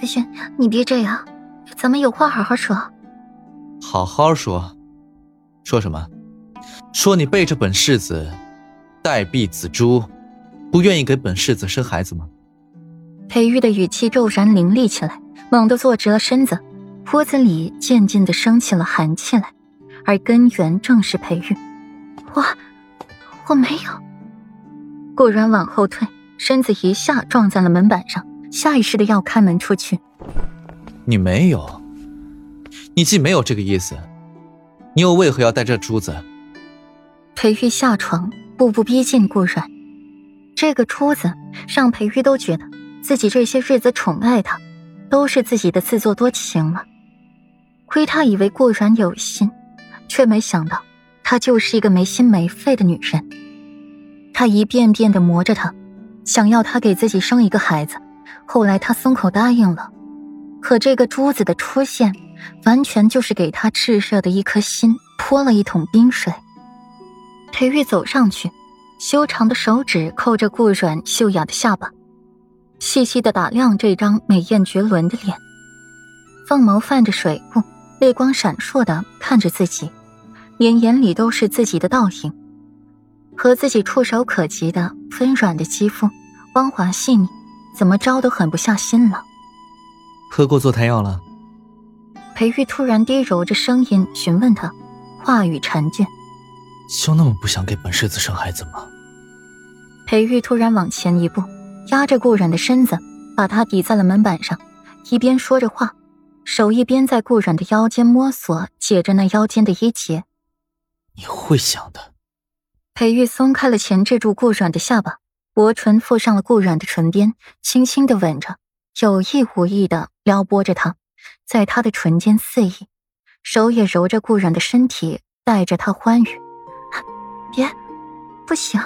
夫君，你别这样，咱们有话好好说。好好说，说什么？说你背着本世子，待婢子珠，不愿意给本世子生孩子吗？裴玉的语气骤然凌厉起来，猛地坐直了身子，脖子里渐渐的升起了寒气来，而根源正是裴玉。我，我没有。顾然往后退，身子一下撞在了门板上，下意识的要开门出去。你没有？你既没有这个意思，你又为何要带这珠子？裴玉下床，步步逼近顾阮。这个珠子让裴玉都觉得自己这些日子宠爱他，都是自己的自作多情了。亏他以为顾阮有心，却没想到她就是一个没心没肺的女人。他一遍遍的磨着她，想要她给自己生一个孩子。后来他松口答应了，可这个珠子的出现，完全就是给他炽热的一颗心泼了一桶冰水。裴玉走上去，修长的手指扣着顾软秀雅的下巴，细细的打量这张美艳绝伦的脸，凤眸泛着水雾，泪光闪烁的看着自己，连眼里都是自己的倒影，和自己触手可及的温软的肌肤，光滑细腻，怎么着都狠不下心了。喝过坐胎药了？裴玉突然低柔着声音询问他，话语缠倦。就那么不想给本世子生孩子吗？裴玉突然往前一步，压着顾阮的身子，把他抵在了门板上，一边说着话，手一边在顾阮的腰间摸索，解着那腰间的衣结。你会想的。裴玉松开了钳制住顾阮的下巴，薄唇附上了顾阮的唇边，轻轻的吻着，有意无意的撩拨着他，在他的唇间肆意，手也揉着顾阮的身体，带着他欢愉。别，不行！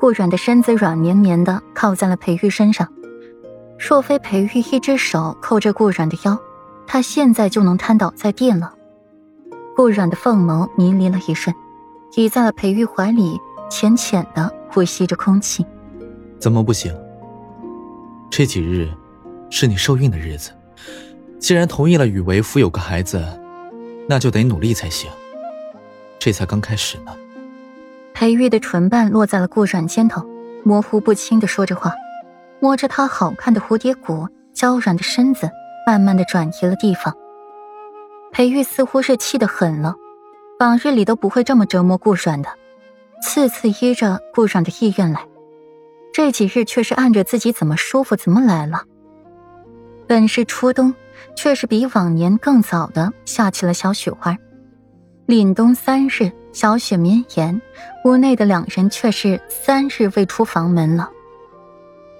顾软的身子软绵绵的靠在了裴玉身上，若非裴玉一只手扣着顾软的腰，他现在就能瘫倒在地了。顾软的凤眸迷离了一瞬，倚在了裴玉怀里，浅浅的呼吸着空气。怎么不行？这几日是你受孕的日子，既然同意了与为夫有个孩子，那就得努力才行。这才刚开始呢。裴玉的唇瓣落在了顾阮肩头，模糊不清的说着话，摸着她好看的蝴蝶骨，娇软的身子，慢慢的转移了地方。裴玉似乎是气得狠了，往日里都不会这么折磨顾阮的，次次依着顾阮的意愿来，这几日却是按着自己怎么舒服怎么来了。本是初冬，却是比往年更早的下起了小雪花。凛冬三日。小雪绵延，屋内的两人却是三日未出房门了。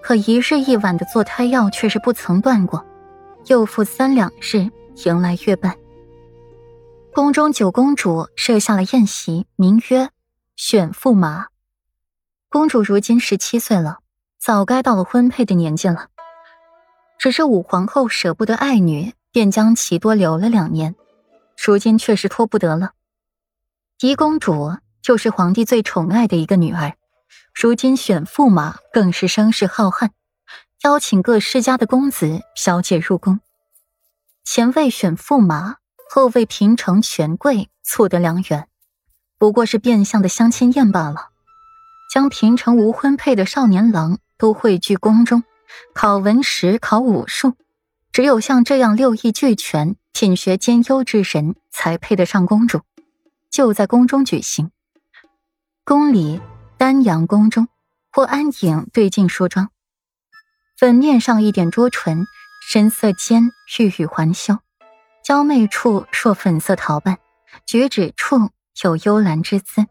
可一日一晚的做胎药却是不曾断过，又复三两日，迎来月半。宫中九公主设下了宴席，名曰“选驸马”。公主如今十七岁了，早该到了婚配的年纪了。只是武皇后舍不得爱女，便将其多留了两年，如今却是拖不得了。狄公主就是皇帝最宠爱的一个女儿，如今选驸马更是声势浩瀚，邀请各世家的公子小姐入宫。前为选驸马，后为平城权贵促得良缘，不过是变相的相亲宴罢了。将平城无婚配的少年郎都汇聚宫中，考文史，考武术，只有像这样六艺俱全、品学兼优之人才配得上公主。就在宫中举行。宫里丹阳宫中，霍安影对镜梳妆，粉面上一点朱唇，深色间玉宇环修，娇媚处若粉色桃瓣，举止处有幽兰之姿。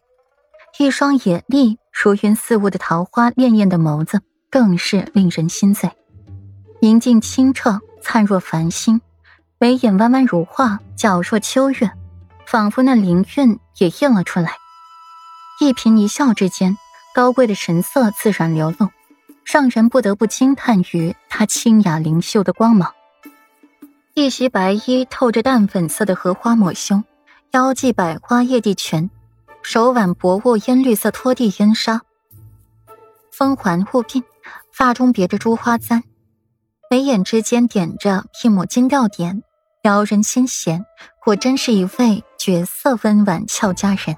一双野丽如云似雾的桃花潋滟的眸子，更是令人心醉。明镜清澈，灿若繁星，眉眼弯弯如画，皎若秋月。仿佛那灵韵也映了出来，一颦一笑之间，高贵的神色自然流露，让人不得不惊叹于她清雅灵秀的光芒。一袭白衣透着淡粉色的荷花抹胸，腰系百花叶地裙，手挽薄雾烟绿色拖地烟纱，风环护鬓，发中别着珠花簪，眉眼之间点着一抹金吊点，撩人心弦，果真是一位绝色温婉俏佳人。